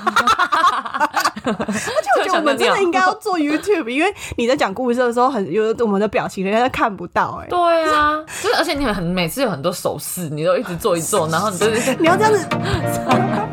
而且我觉得我们真的应该要做 YouTube，因为你在讲故事的时候，很有我们的表情，人家看不到。哎，对啊，就是而且你很每次有很多手势，你都一直做一做，然后你就是 你要这样子。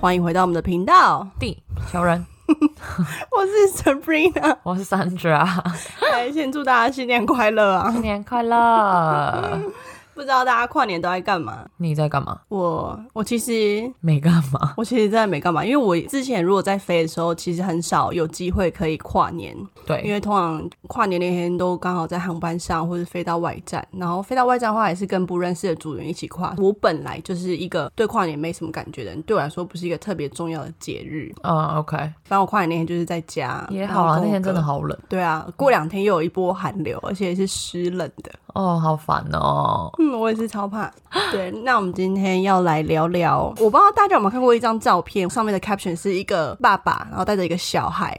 欢迎回到我们的频道，地小人。我是 Sabrina，我是 Sandra。来，先祝大家新年快乐啊！新年快乐。不知道大家跨年都在干嘛？你在干嘛？我我其实没干嘛。我其实真的没干嘛，因为我之前如果在飞的时候，其实很少有机会可以跨年。对，因为通常跨年那天都刚好在航班上，或者飞到外站，然后飞到外站的话，也是跟不认识的组员一起跨。我本来就是一个对跨年没什么感觉的人，对我来说不是一个特别重要的节日。嗯，OK。反正我跨年那天就是在家也好啊，那天真的好冷。对啊，过两天又有一波寒流，而且是湿冷的。哦，好烦哦。嗯，我也是超怕。对，那我们今天要来聊聊，我不知道大家有没有看过一张照片，上面的 caption 是一个爸爸，然后带着一个小孩，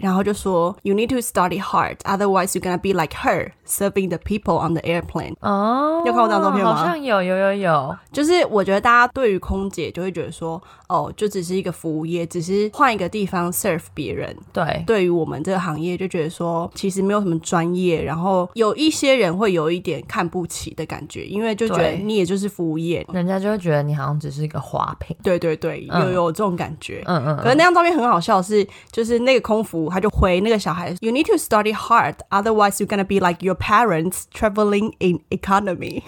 然后就说 You need to study hard, otherwise you're gonna be like her, serving the people on the airplane。哦，有看过这张照片吗？好像有，有，有，有。就是我觉得大家对于空姐就会觉得说，哦，就只是一个服务业，只是换一个地方 serve 别人。对，对于我们这个行业就觉得说，其实没有什么专业，然后有一些人会有一点看不起的感觉，因为就觉得你也就是服务业，人家就会觉得你好像只是一个花瓶。对对对，有有这种感觉。嗯嗯。可是那张照片很好笑，是就是那个空服他就回那个小孩，You need to study hard, otherwise you're gonna be like your parents traveling in economy。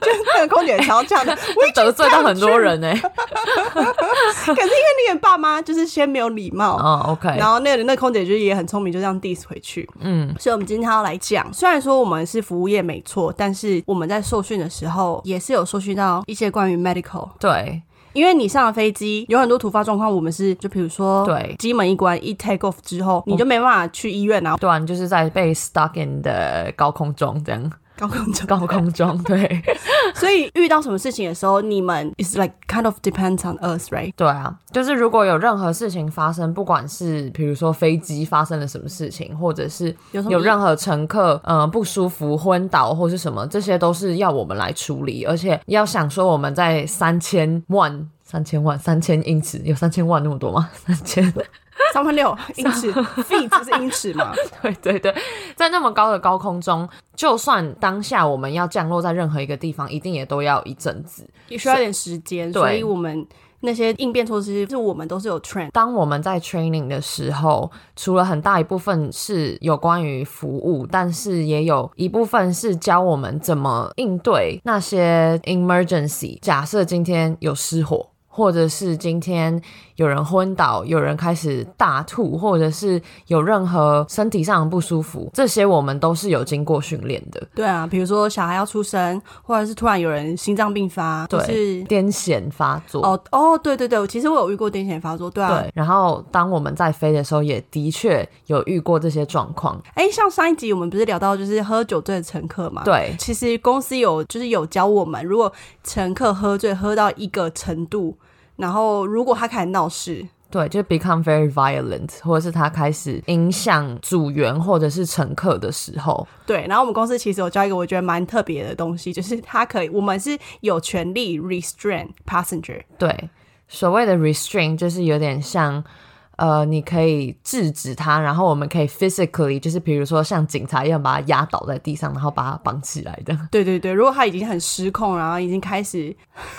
就那个空姐超这样的，会得罪到很多人哎。可是因为那个爸妈就是先没有礼貌哦 o k 然后那个那空姐就也很聪明，就这样 diss 回去。嗯，所以我们今天要来讲，虽然说我们是服务业没错，但是我们在受训的时候也是有受训到一些关于 medical。对，因为你上了飞机，有很多突发状况，我们是就比如说，对，机门一关一 take off 之后，你就没办法去医院啊，对，就是在被 stuck in 的高空中这样。高空中，高空中，对。所以遇到什么事情的时候，你们 is like kind of depends on us，right？对啊，就是如果有任何事情发生，不管是比如说飞机发生了什么事情，或者是有任何乘客呃不舒服、昏倒或是什么，这些都是要我们来处理。而且要想说我们在三千万、三千万、三千英尺，有三千万那么多吗？三千。三万六英尺，feet 是英尺嘛？对对对，在那么高的高空中，就算当下我们要降落在任何一个地方，一定也都要一阵子，也需要点时间。所以我们那些应变措施，是我们都是有 train。当我们在 training 的时候，除了很大一部分是有关于服务，但是也有一部分是教我们怎么应对那些 emergency。假设今天有失火。或者是今天有人昏倒，有人开始大吐，或者是有任何身体上的不舒服，这些我们都是有经过训练的。对啊，比如说小孩要出生，或者是突然有人心脏病发，对，是癫痫发作。哦哦，对对对，其实我有遇过癫痫发作，对啊。对，然后当我们在飞的时候，也的确有遇过这些状况。哎，像上一集我们不是聊到就是喝酒醉的乘客嘛？对，其实公司有就是有教我们，如果乘客喝醉喝到一个程度。然后，如果他开始闹事，对，就 become very violent，或者是他开始影响组员或者是乘客的时候，对。然后我们公司其实有教一个我觉得蛮特别的东西，就是他可以，我们是有权利 restrain passenger。对，所谓的 restrain 就是有点像。呃，你可以制止他，然后我们可以 physically，就是比如说像警察一样把他压倒在地上，然后把他绑起来的。对对对，如果他已经很失控，然后已经开始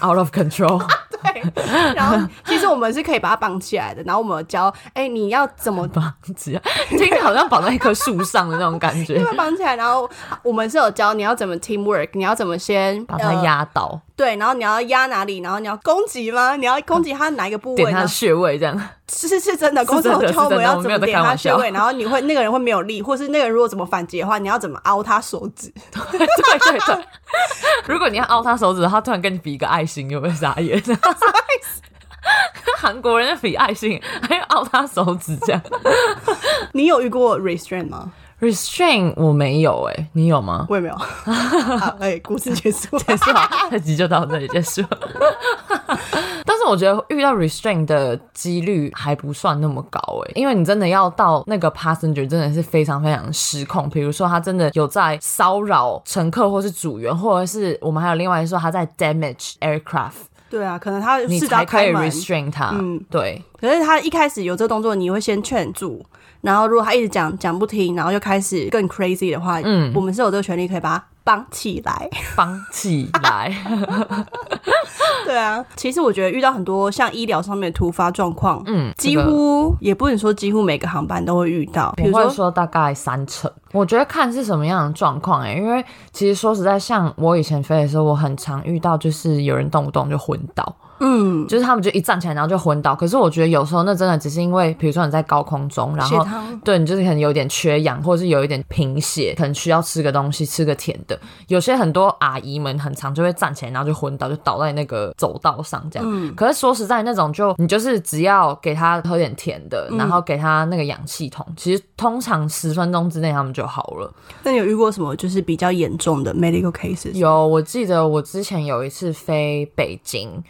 out of control，对。然后其实我们是可以把它绑起来的，然后我们教，哎，你要怎么绑起来？听着好像绑在一棵树上的那种感觉。绑起来，然后我们是有教你要怎么 teamwork，你要怎么先把它压倒。对，然后你要压哪里？然后你要攻击吗？你要攻击他哪一个部位？点他穴位这样。是是是真的，攻击敲门要怎么点他穴位？然后你会那个人会没有力，或是那个人如果怎么反击的话，你要怎么凹他手指？对对对。如果你要凹他手指，他突然跟你比一个爱心，有没有傻眼？韩国人比爱心还要凹他手指这样。你有遇过 restraint 吗？Restrain 我没有哎，你有吗？我也没有。好，哎，故事结束，结束，这集就到这里结束。但是是我觉得遇到 restraint 的几率还不算那么高哎，因为你真的要到那个 passenger 真的是非常非常失控。比如说他真的有在骚扰乘客或是组员，或者是我们还有另外说他在 damage aircraft。对啊，可能他你才可以 restrain 他。嗯，对。可是他一开始有这个动作，你会先劝住，然后如果他一直讲讲不听，然后又开始更 crazy 的话，嗯，我们是有这个权利可以把他。绑起来，绑起来。对啊，其实我觉得遇到很多像医疗上面的突发状况，嗯，几乎也不能说几乎每个航班都会遇到，比如说说大概三成。我觉得看是什么样的状况哎，因为其实说实在，像我以前飞的时候，我很常遇到就是有人动不动就昏倒。嗯，就是他们就一站起来，然后就昏倒。可是我觉得有时候那真的只是因为，比如说你在高空中，然后对你就是可能有点缺氧，或者是有一点贫血，可能需要吃个东西，吃个甜的。有些很多阿姨们很常就会站起来，然后就昏倒，就倒在那个走道上这样。嗯。可是说实在，那种就你就是只要给他喝点甜的，然后给他那个氧气筒，其实通常十分钟之内他们就好了。那你有遇过什么就是比较严重的 medical cases？有，我记得我之前有一次飞北京。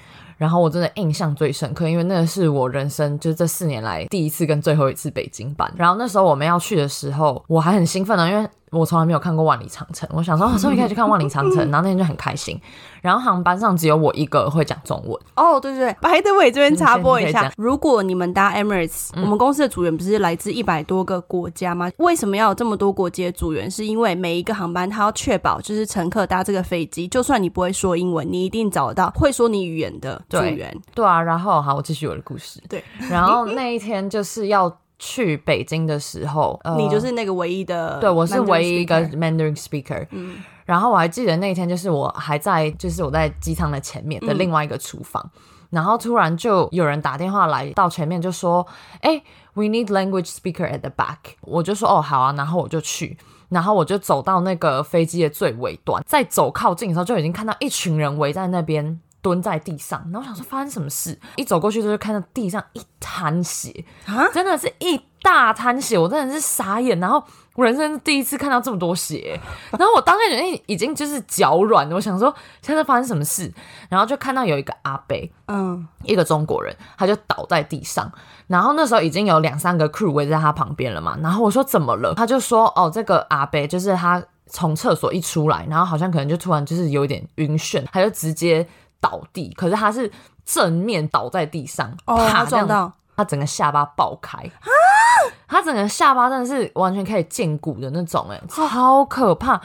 然后我真的印象最深刻，因为那个是我人生就是这四年来第一次跟最后一次北京版。然后那时候我们要去的时候，我还很兴奋呢，因为。我从来没有看过万里长城，我想说，终于可以去看万里长城，然后那天就很开心。然后航班上只有我一个会讲中文。哦，对对对，By the way，这边插播一下，如果你们搭 Emirates，我们公司的组员不是来自一百多个国家吗？为什么要有这么多国籍的组员？是因为每一个航班，它要确保就是乘客搭这个飞机，就算你不会说英文，你一定找得到会说你语言的组员。对啊，然后好，我继续我的故事。对，然后那一天就是要。去北京的时候，你就是那个唯一的，对我是唯一一个 Mandarin speaker。嗯，然后我还记得那一天，就是我还在，就是我在机舱的前面的另外一个厨房，然后突然就有人打电话来到前面，就说：“哎，we need language speaker at the back。”我就说：“哦，好啊。”然后我就去，然后我就走到那个飞机的最尾端，在走靠近的时候，就已经看到一群人围在那边。蹲在地上，然后我想说发生什么事，一走过去就看到地上一滩血啊，真的是一大滩血，我真的是傻眼。然后我人生第一次看到这么多血，然后我当下已经已经就是脚软，我想说现在发生什么事，然后就看到有一个阿伯，嗯，一个中国人，他就倒在地上，然后那时候已经有两三个 crew 围在他旁边了嘛，然后我说怎么了，他就说哦，这个阿伯就是他从厕所一出来，然后好像可能就突然就是有点晕眩，他就直接。倒地，可是他是正面倒在地上，啪撞到，他整个下巴爆开啊！他整个下巴真的是完全可以见骨的那种，哎，超可怕。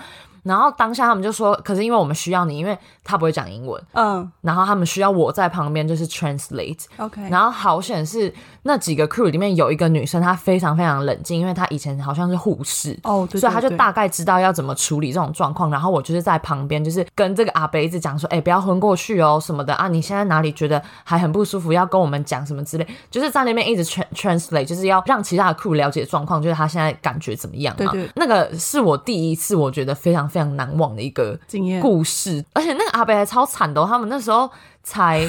然后当下他们就说，可是因为我们需要你，因为他不会讲英文，嗯，然后他们需要我在旁边就是 translate，OK。然后好险是那几个 crew 里面有一个女生，她非常非常冷静，因为她以前好像是护士，哦，所以她就大概知道要怎么处理这种状况。然后我就是在旁边，就是跟这个阿伯子讲说，哎，不要昏过去哦什么的啊，你现在哪里觉得还很不舒服，要跟我们讲什么之类，就是在那边一直 translate，就是要让其他的 crew 了解状况，就是他现在感觉怎么样嘛。那个是我第一次，我觉得非常非。非常难忘的一个经验故事，而且那个阿北还超惨的，他们那时候才，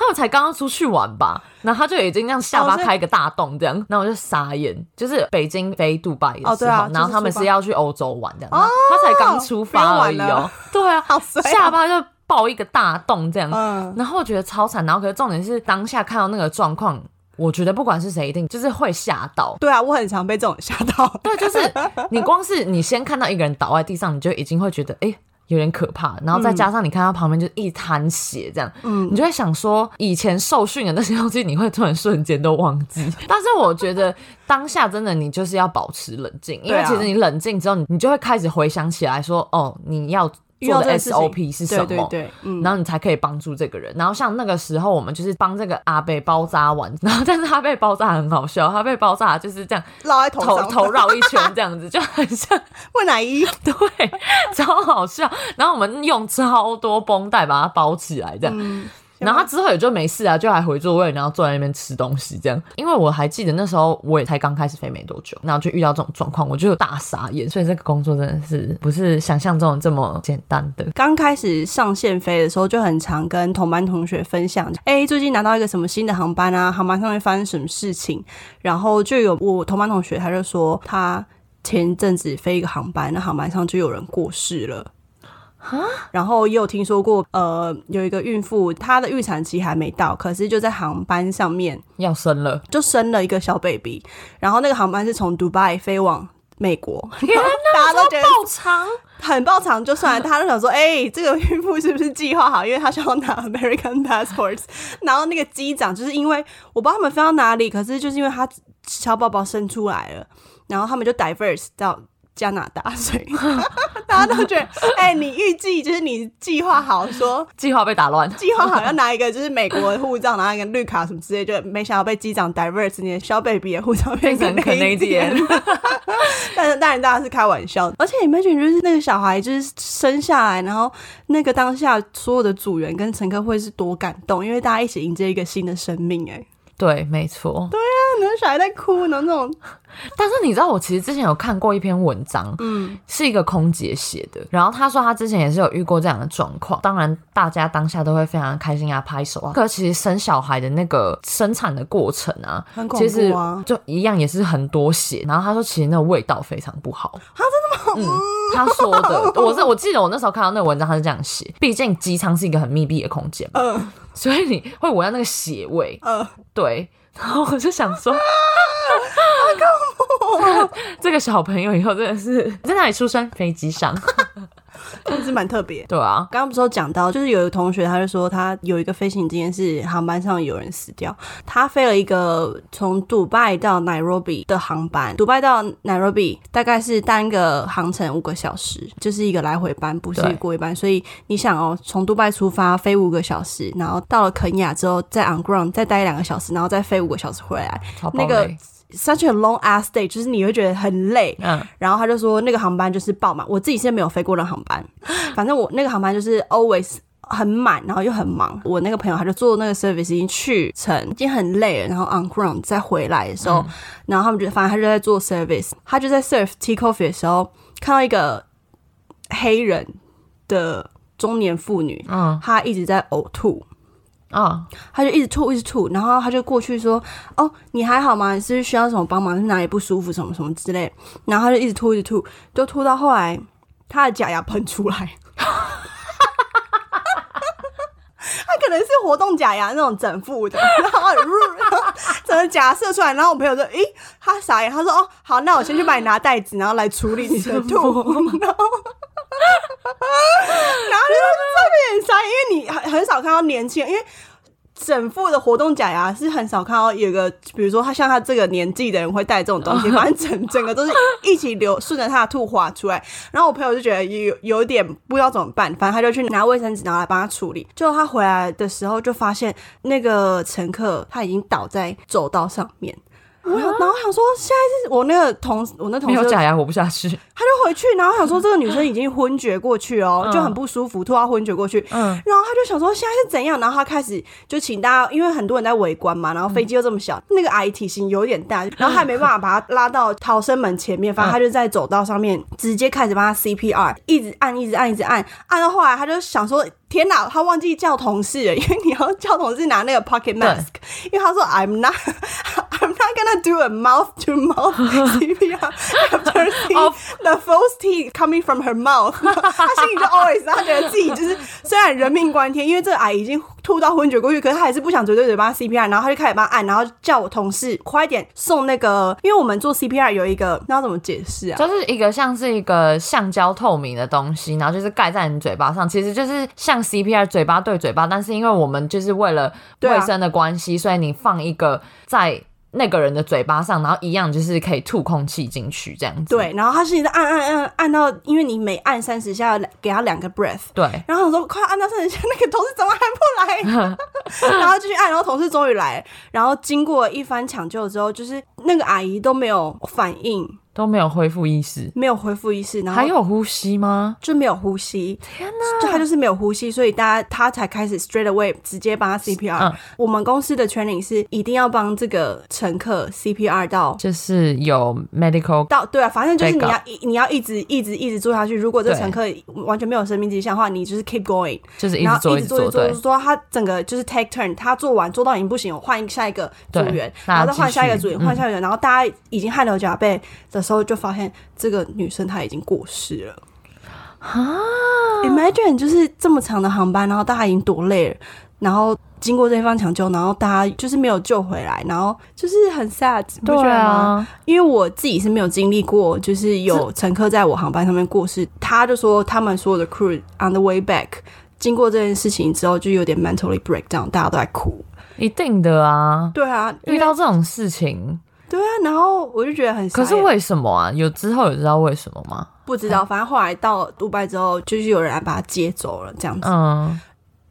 他们才刚刚出去玩吧，然后他就已经这样下巴开一个大洞这样，那我就傻眼，就是北京飞杜拜的时候，然后他们是要去欧洲玩这样，他才刚出发而已哦，对啊，下巴就爆一个大洞这样，然后我觉得超惨，然后可是重点是当下看到那个状况。我觉得不管是谁，一定就是会吓到。对啊，我很常被这种吓到。对，就是你光是你先看到一个人倒在地上，你就已经会觉得哎有点可怕。然后再加上你看他旁边就一滩血这样，嗯，你就会想说以前受训的那些东西，你会突然瞬间都忘记。但是我觉得当下真的你就是要保持冷静，因为其实你冷静之后，你你就会开始回想起来说哦，你要。做的 SOP 是什么？对对对，然后你才可以帮助这个人。然后像那个时候，我们就是帮这个阿贝包扎完，然后但是他被包扎很好笑，他被包扎就是这样绕在头头绕一圈这样子，就很像 问奶衣，对，超好笑。然后我们用超多绷带把它包起来，这样。然后他之后也就没事啊，就还回座位，然后坐在那边吃东西这样。因为我还记得那时候我也才刚开始飞没多久，然后就遇到这种状况，我就大傻眼。所以这个工作真的是不是想象中这么简单的。刚开始上线飞的时候，就很常跟同班同学分享，哎，最近拿到一个什么新的航班啊，航班上面发生什么事情。然后就有我同班同学，他就说他前阵子飞一个航班，那航班上就有人过世了。然后也有听说过，呃，有一个孕妇她的预产期还没到，可是就在航班上面要生了，就生了一个小 baby，然后那个航班是从迪拜飞往美国，大家都觉得爆长。很爆长，就算他就想说，哎，这个孕妇是不是计划好？因为她想要拿 American passports，然后那个机长就是因为我不知道他们飞到哪里，可是就是因为他小宝宝生出来了，然后他们就 diverse 到。加拿大，所以 大家都觉得，哎，你预计就是你计划好说，计划被打乱，计划好要拿一个就是美国的护照，拿一个绿卡什么之类，就没想到被机长 divert，你的小 baby 的护照变成 Canadian。但是当然大家是开玩笑，而且你没觉得就是那个小孩就是生下来，然后那个当下所有的组员跟乘客会是多感动，因为大家一起迎接一个新的生命，哎。对，没错。对小孩在哭呢，那种。但是你知道，我其实之前有看过一篇文章，嗯，是一个空姐写的。然后她说她之前也是有遇过这样的状况。当然，大家当下都会非常开心啊，拍手啊。可其实生小孩的那个生产的过程啊，其实就一样也是很多血。然后她说，其实那个味道非常不好。她真的吗？嗯，她说的，我是我记得我那时候看到那个文章，她是这样写。毕竟机舱是一个很密闭的空间嘛。嗯。所以你会闻到那个血味，嗯，对，然后我就想说，这个小朋友以后真的是在哪里出生？飞机上。真是蛮特别，对啊。刚刚不是有讲到，就是有一个同学，他就说他有一个飞行经验是航班上有人死掉。他飞了一个从杜拜到 Nairobi 的航班，杜拜到 Nairobi 大概是单个航程五个小时，就是一个来回班，不是过一班。所以你想哦，从杜拜出发飞五个小时，然后到了肯亚之后再 on ground 再待两个小时，然后再飞五个小时回来，那个。Such a long ass day，就是你会觉得很累。嗯，然后他就说那个航班就是爆满。我自己现在没有飞过的航班，反正我那个航班就是 always 很满，然后又很忙。我那个朋友他就做那个 service 已经去成，已经很累了。然后 on ground 再回来的时候，然后他们就反正他就在做 service，他就在 serve tea coffee 的时候，看到一个黑人的中年妇女，嗯，她一直在呕吐。啊，他就一直吐，一直吐，然后他就过去说：“哦，你还好吗？你是需要什么帮忙？是哪里不舒服？什么什么之类。”然后他就一直吐，一直吐，就吐到后来，他的假牙喷出来。他可能是活动假牙那种整副的，然后整个假射出来。然后我朋友说：“诶，他傻眼。”他说：“哦，好，那我先去帮你拿袋子，然后来处理你的 吐。” 然后。然后就特别傻，因为你很少看到年轻人，因为整副的活动假牙是很少看到有个，比如说他像他这个年纪的人会戴这种东西，反正整整个都是一起流顺着他的吐滑出来。然后我朋友就觉得有有点不知道怎么办，反正他就去拿卫生纸，拿来帮他处理。最后他回来的时候，就发现那个乘客他已经倒在走道上面。我然后想说，现在是我那个同我那同事没有假牙活不下去，他就回去，然后想说这个女生已经昏厥过去哦，就很不舒服，突然昏厥过去。嗯，然后他就想说现在是怎样，然后他开始就请大家，因为很多人在围观嘛，然后飞机又这么小，那个阿姨体型有点大，然后还没办法把她拉到逃生门前面，反正他就在走道上面直接开始帮他 CPR，一直按，一直按，一直按，按到后来他就想说。天哪，他忘记叫同事了，因为你要叫同事拿那个 pocket mask，因为他说 I'm not Gonna do a mouth to mouth CPR after seeing the false teeth coming from her mouth。他心里就 always 他觉得自己就是虽然人命关天，因为这个癌已经吐到昏厥过去，可是他还是不想嘴对嘴巴 CPR，然后他就开始帮他按，然后叫我同事快点送那个，因为我们做 CPR 有一个，那要怎么解释啊？就是一个像是一个橡胶透明的东西，然后就是盖在你嘴巴上，其实就是像。CPR 嘴巴对嘴巴，但是因为我们就是为了卫生的关系，所以你放一个在那个人的嘴巴上，然后一样就是可以吐空气进去这样子。对，然后他是一直按按按按到，因为你每按三十下给他两个 breath。对，然后我说快按到三十下，那个同事怎么还不来？然后继续按，然后同事终于来，然后经过一番抢救之后，就是那个阿姨都没有反应。都没有恢复意识，没有恢复意识，然后还有呼吸吗？就没有呼吸。天哪！就他就是没有呼吸，所以大家他才开始 straight away 直接帮他 CPR。我们公司的 training 是一定要帮这个乘客 CPR 到，就是有 medical 到对啊，反正就是你要你要一直一直一直做下去。如果这乘客完全没有生命迹象的话，你就是 keep going，就是一直做一直做，做说他整个就是 take turn，他做完做到已经不行，我换下一个组员，然后再换下一个组员，换下一个，然后大家已经汗流浃背的。时候就发现这个女生她已经过世了，啊！Imagine 就是这么长的航班，然后大家已经多累了，然后经过这方抢救，然后大家就是没有救回来，然后就是很 sad，不觉得吗？因为我自己是没有经历过，就是有乘客在我航班上面过世，他就说他们所有的 crew on the way back 经过这件事情之后，就有点 mentally breakdown，大家都在哭。一定的啊，对啊，遇到这种事情，对啊，然后我就觉得很，可是为什么啊？有之后有知道为什么吗？不知道，反正后来到杜拜之后，就是有人来把他接走了，这样子。嗯，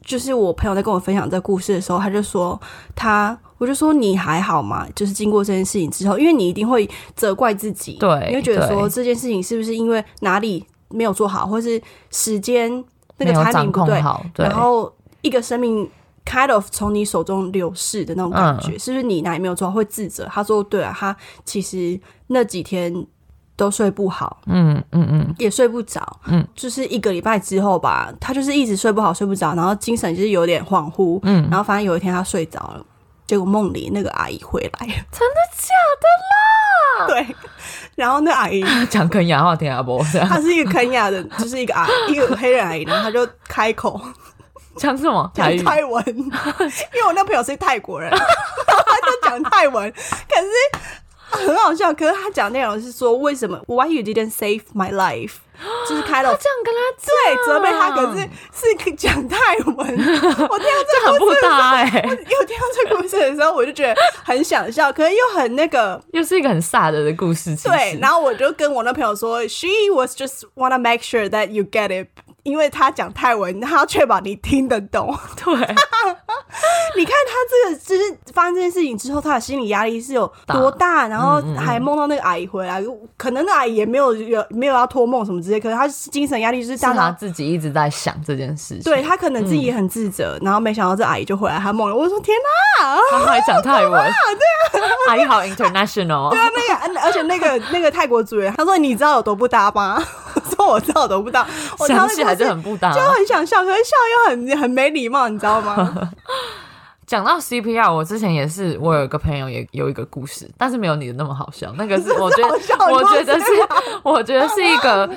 就是我朋友在跟我分享这故事的时候，他就说他，我就说你还好吗？就是经过这件事情之后，因为你一定会责怪自己，对，你会觉得说这件事情是不是因为哪里没有做好，或是时间那个 timing 不对，然后一个生命。Kind of 从你手中流逝的那种感觉，是不是你哪里没有做会自责？他说：“对啊，他其实那几天都睡不好，嗯嗯嗯，也睡不着，嗯，就是一个礼拜之后吧，他就是一直睡不好，睡不着，然后精神就是有点恍惚，嗯，然后反正有一天他睡着了，结果梦里那个阿姨回来，真的假的啦？对，然后那阿姨 讲肯雅话听阿伯，她是一个肯雅的，就是一个阿一个黑人阿姨，然后她就开口。”讲什么？讲泰文，因为我那朋友是泰国人，他就讲泰文，可是很好笑。可是他讲内容是说，为什么 Why you didn't save my life？就是开了 这样跟他对责备他，可是是讲泰文。我听到这很不搭哎，又听到这故事的时候，我就觉得很想笑，可是又很那个，又是一个很傻的的故事。对，然后我就跟我那朋友说，She was just wanna make sure that you get it。因为他讲泰文，他要确保你听得懂。对，你看他这个，就是发生这件事情之后，他的心理压力是有多大？然后还梦到那个阿姨回来，可能那阿姨也没有有没有要托梦什么之类，可是他精神压力就是大他自己一直在想这件事情。对他可能自己也很自责，然后没想到这阿姨就回来，他梦了。我说天哪，他还讲泰文，对啊，阿姨好 international。对啊，那个而且那个那个泰国主人，他说你知道有多不搭吗？说我知道都不到，想起来就很不搭，就很想笑，可是笑又很很没礼貌，你知道吗？讲到 CPR，我之前也是，我有一个朋友也有一个故事，但是没有你的那么好笑。那个是 我觉得，我觉得是，我觉得是一个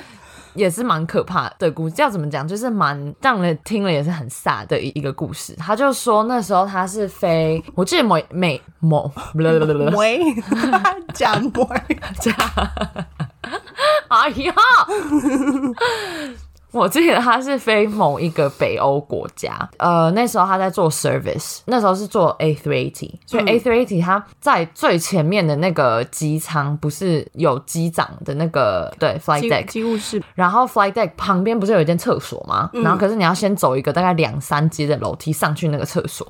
也是蛮可怕的故事。要怎么讲？就是蛮让人听了也是很傻的一一个故事。他就说那时候他是飞，我记得某美某，喂，讲某讲。哎呀，我记得他是飞某一个北欧国家，呃，那时候他在做 service，那时候是做 A380，所以 A380 他在最前面的那个机舱，不是有机长的那个对 flight deck 机务室，然后 flight deck 旁边不是有一间厕所吗？然后可是你要先走一个大概两三阶的楼梯上去那个厕所。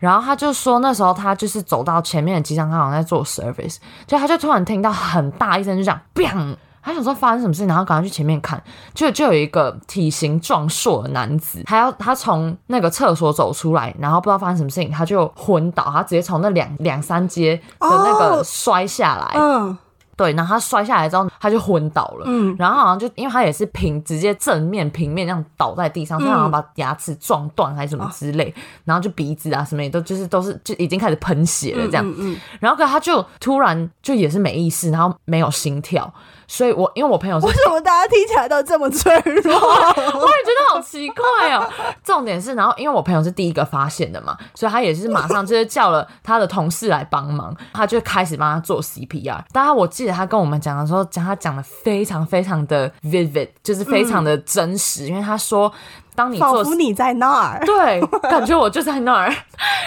然后他就说，那时候他就是走到前面的机舱，他好像在做 service，就他就突然听到很大一声，就这样 bang。他想说发生什么事，然后赶快去前面看，就就有一个体型壮硕的男子，他要他从那个厕所走出来，然后不知道发生什么事情，他就昏倒，他直接从那两两三阶的那个摔下来。嗯。对，然后他摔下来之后，他就昏倒了。嗯，然后好像就因为他也是平直接正面平面这样倒在地上，他好像把牙齿撞断还是什么之类，然后就鼻子啊什么也都就是都是就已经开始喷血了这样。嗯嗯。然后可他就突然就也是没意识，然后没有心跳。所以，我因为我朋友为什么大家听起来都这么脆弱？我也觉得好奇怪哦。重点是，然后因为我朋友是第一个发现的嘛，所以他也是马上就是叫了他的同事来帮忙，他就开始帮他做 CPR。当然，我记得他跟我们讲的时候，讲他讲的非常非常的 vivid，就是非常的真实，因为他说。当你仿佛你在那儿，对，感觉我就在那儿。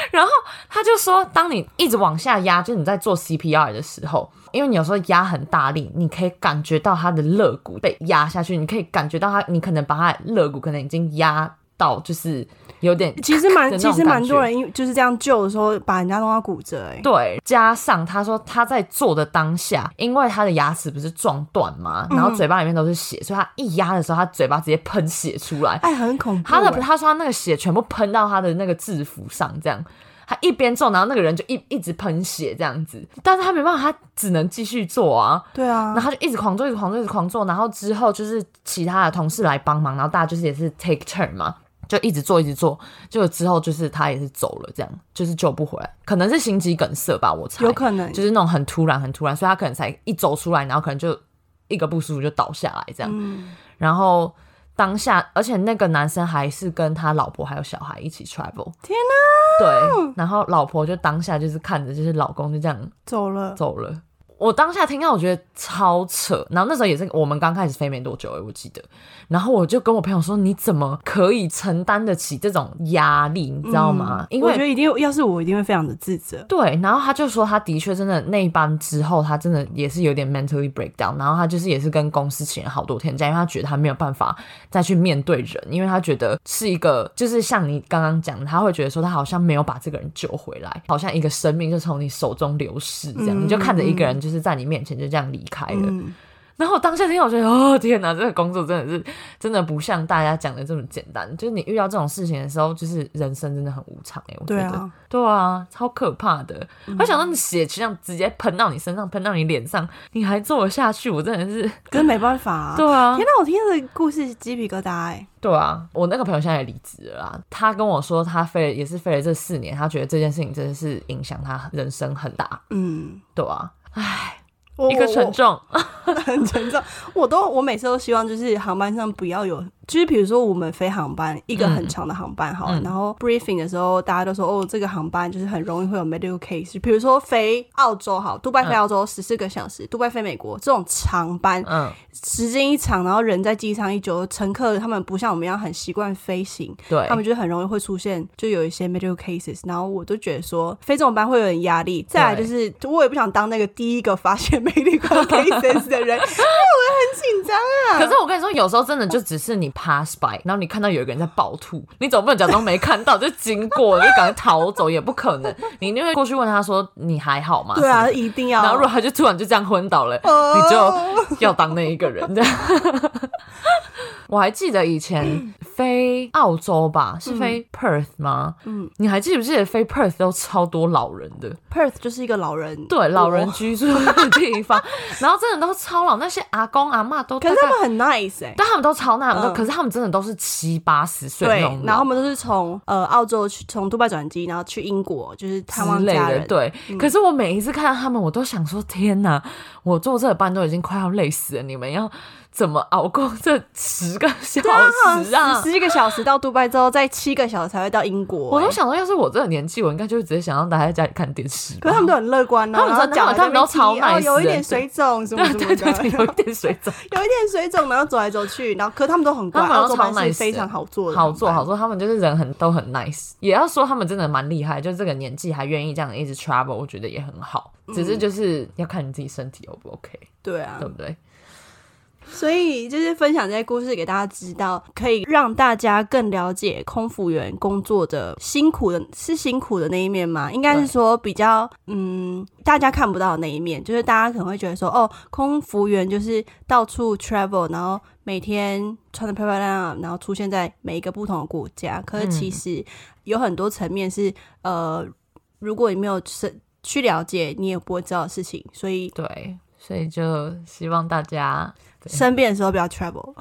然后他就说，当你一直往下压，就是你在做 CPR 的时候，因为你有时候压很大力，你可以感觉到他的肋骨被压下去，你可以感觉到他，你可能把他肋骨可能已经压到，就是。有点，其实蛮，其实蛮多人因就是这样救的时候，把人家弄到骨折。哎，对，加上他说他在做的当下，因为他的牙齿不是撞断嘛，然后嘴巴里面都是血，所以他一压的时候，他嘴巴直接喷血出来，哎，很恐怖。他的他说他那个血全部喷到他的那个制服上，这样他一边做，然后那个人就一一直喷血这样子，但是他没办法，他只能继续做啊。对啊，然后他就一直狂做，一直狂做，一直狂做，然后之后就是其他的同事来帮忙，然后大家就是也是 take turn 嘛。就一直做，一直做，就之后就是他也是走了，这样就是救不回来，可能是心肌梗塞吧，我猜有可能就是那种很突然、很突然，所以他可能才一走出来，然后可能就一个不舒服就倒下来这样。然后当下，而且那个男生还是跟他老婆还有小孩一起 travel。天哪！对，然后老婆就当下就是看着，就是老公就这样走了，走了。我当下听到，我觉得超扯。然后那时候也是我们刚开始飞没多久哎，我记得。然后我就跟我朋友说：“你怎么可以承担得起这种压力？你知道吗？”因为我觉得一定，要是我一定会非常的自责。对，然后他就说，他的确真的那一班之后，他真的也是有点 mentally breakdown。然后他就是也是跟公司请了好多天假，因为他觉得他没有办法再去面对人，因为他觉得是一个，就是像你刚刚讲，他会觉得说他好像没有把这个人救回来，好像一个生命就从你手中流逝这样，你就看着一个人就是。是在你面前就这样离开了，然后当下听我觉得哦天哪，这个工作真的是真的不像大家讲的这么简单。就是你遇到这种事情的时候，就是人生真的很无常哎，我觉得对啊，超可怕的。我想到你血就像直接喷到你身上，喷到你脸上，你还做得下去，我真的是可是没办法。啊 对啊，天哪，我听的故事鸡皮疙瘩哎。对啊，我那个朋友现在也离职了啦。他跟我说，他飞也是飞了这四年，他觉得这件事情真的是影响他人生很大。嗯，对啊。唉，一个沉重，很沉重。我都我每次都希望，就是航班上不要有。就是比如说我们飞航班一个很长的航班好，然后 briefing 的时候大家都说哦这个航班就是很容易会有 medical case。比如说飞澳洲好，杜拜飞澳洲十四个小时，杜拜飞美国这种长班，嗯，时间一长，然后人在机上一久，乘客他们不像我们一样很习惯飞行，对，他们就很容易会出现就有一些 medical cases。然后我都觉得说飞这种班会有点压力。再来就是我也不想当那个第一个发现 medical cases 的人，因为我很紧张啊。可是我跟你说，有时候真的就只是你。Pass by，然后你看到有一个人在暴吐，你总不能假装没看到就经过，就赶快逃走也不可能，你一定会过去问他说你还好吗？对啊，一定要。然后如果他就突然就这样昏倒了，你就要当那一个人。我还记得以前飞澳洲吧，是飞 Perth 吗？嗯，你还记不记得飞 Perth 都超多老人的？Perth 就是一个老人对老人居住的地方，然后真的都超老，那些阿公阿妈都，可是他们很 nice 哎，但他们都超 nice，可是他们真的都是七八十岁那种，然后他们都是从呃澳洲去从杜拜转机，然后去英国就是探望家人。对，可是我每一次看到他们，我都想说天哪，我坐这班都已经快要累死了，你们要。怎么熬过这十个小时啊？十一个小时到杜拜之后，再七个小时才会到英国。我都想到，要是我这个年纪，我应该就会直接想让大家在家里看电视。可是他们都很乐观呢，他们讲他们都超耐有一点水肿什么什么的，有一点水肿，有一点水肿，然后走来走去，然后可他们都很乖，澳洲超 nice，非常好做，好做好做。他们就是人很都很 nice，也要说他们真的蛮厉害，就这个年纪还愿意这样一直 travel，我觉得也很好。只是就是要看你自己身体 O 不 OK，对啊，对不对？所以就是分享这些故事给大家知道，可以让大家更了解空服员工作的辛苦的，是辛苦的那一面吗？应该是说比较嗯，大家看不到的那一面，就是大家可能会觉得说，哦，空服员就是到处 travel，然后每天穿的漂漂亮亮，然后出现在每一个不同的国家。可是其实有很多层面是，呃，如果你没有是去了解，你也不会知道的事情。所以对，所以就希望大家。生病的时候不要 travel。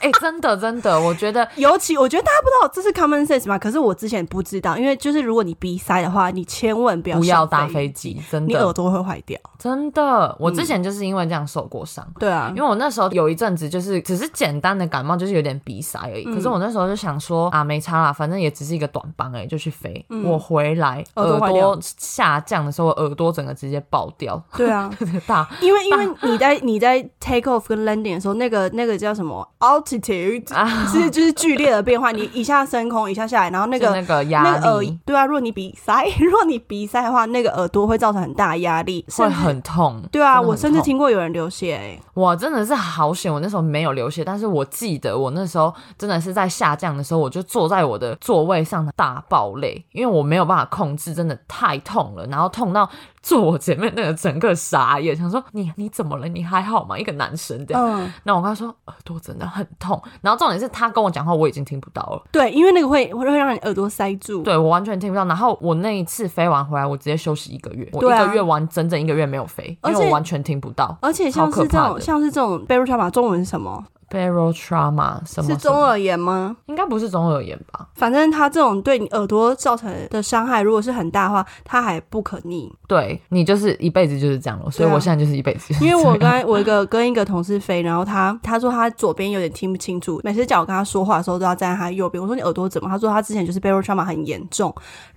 哎，真的真的，我觉得 尤其我觉得大家不知道这是 common sense 吗？可是我之前不知道，因为就是如果你鼻塞的话，你千万不要不要搭飞机，真的，你耳朵会坏掉。真的，我之前就是因为这样受过伤。对啊，因为我那时候有一阵子就是只是简单的感冒，就是有点鼻塞而已。可是我那时候就想说啊，没差啦，反正也只是一个短班而已，就去飞。我回来耳朵下降的时候，耳朵整个直接爆掉。对啊，大，因为因为你在你在 take off 跟 landing 的时候，那个那个叫什么 altitude。是就是剧烈的变化，你一下升空，一下下来，然后那个那个压力，对啊，如果你鼻塞，如果你鼻塞的话，那个耳朵会造成很大压力，会很痛。对啊，我甚至听过有人流血，哎，哇，真的是好险，我那时候没有流血，但是我记得我那时候真的是在下降的时候，我就坐在我的座位上大爆泪，因为我没有办法控制，真的太痛了，然后痛到。坐我前面那个整个傻眼，想说你你怎么了？你还好吗？一个男生这样，那我跟他说耳朵真的很痛，然后重点是他跟我讲话我已经听不到了。对，因为那个会会让你耳朵塞住。对我完全听不到。然后我那一次飞完回来，我直接休息一个月，我一个月完整整一个月没有飞，因为我完全听不到。而且像是这种像是这种贝鲁查马中文是什么？Barotrauma 什么？是中耳炎吗？应该不是中耳炎吧？反正它这种对你耳朵造成的伤害，如果是很大的话，它还不可逆。对你就是一辈子就是这样了，所以我现在就是一辈子。因为我刚才我一个跟一个同事飞，然后他他说他左边有点听不清楚，每次叫我跟他说话的时候都要站在他右边。我说你耳朵怎么？他说他之前就是 Barrel trauma 很严重，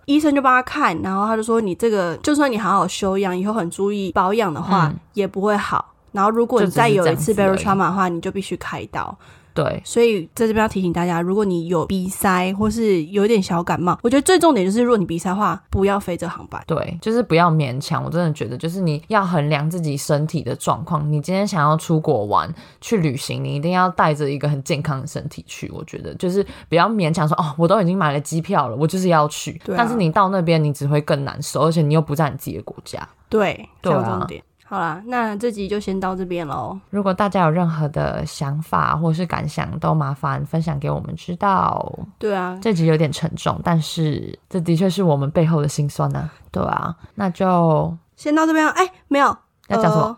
医生就帮他看，然后他就说你这个就算你好好休养，以后很注意保养的话，也不会好。然后，如果你再有一次 barotrauma 的话，你就必须开刀。对，所以在这边要提醒大家，如果你有鼻塞或是有一点小感冒，我觉得最重点就是，如果你鼻塞的话，不要飞这航班。对，就是不要勉强。我真的觉得，就是你要衡量自己身体的状况。你今天想要出国玩去旅行，你一定要带着一个很健康的身体去。我觉得就是不要勉强说哦，我都已经买了机票了，我就是要去。但是你到那边，你只会更难受，而且你又不在你自己的国家。对，对啊。好啦，那这集就先到这边喽。如果大家有任何的想法或是感想，都麻烦分享给我们知道。对啊，这集有点沉重，但是这的确是我们背后的辛酸呢。对啊，那就先到这边。哎，没有要讲什么？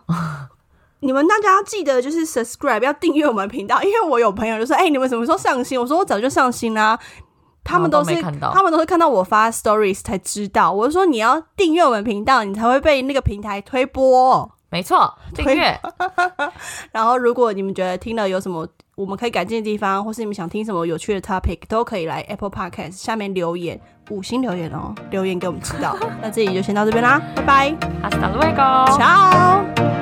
你们大家要记得就是 subscribe，要订阅我们频道。因为我有朋友就说：“哎，你们什么时候上新？”我说：“我早就上新啦。”他们都是他们都是看到我发 stories 才知道。我是说，你要订阅我们频道，你才会被那个平台推播。没错，订阅。然后，如果你们觉得听了有什么我们可以改进的地方，或是你们想听什么有趣的 topic，都可以来 Apple Podcast 下面留言，五星留言哦，留言给我们知道。那这里就先到这边啦，拜拜，Hasta luego，ciao。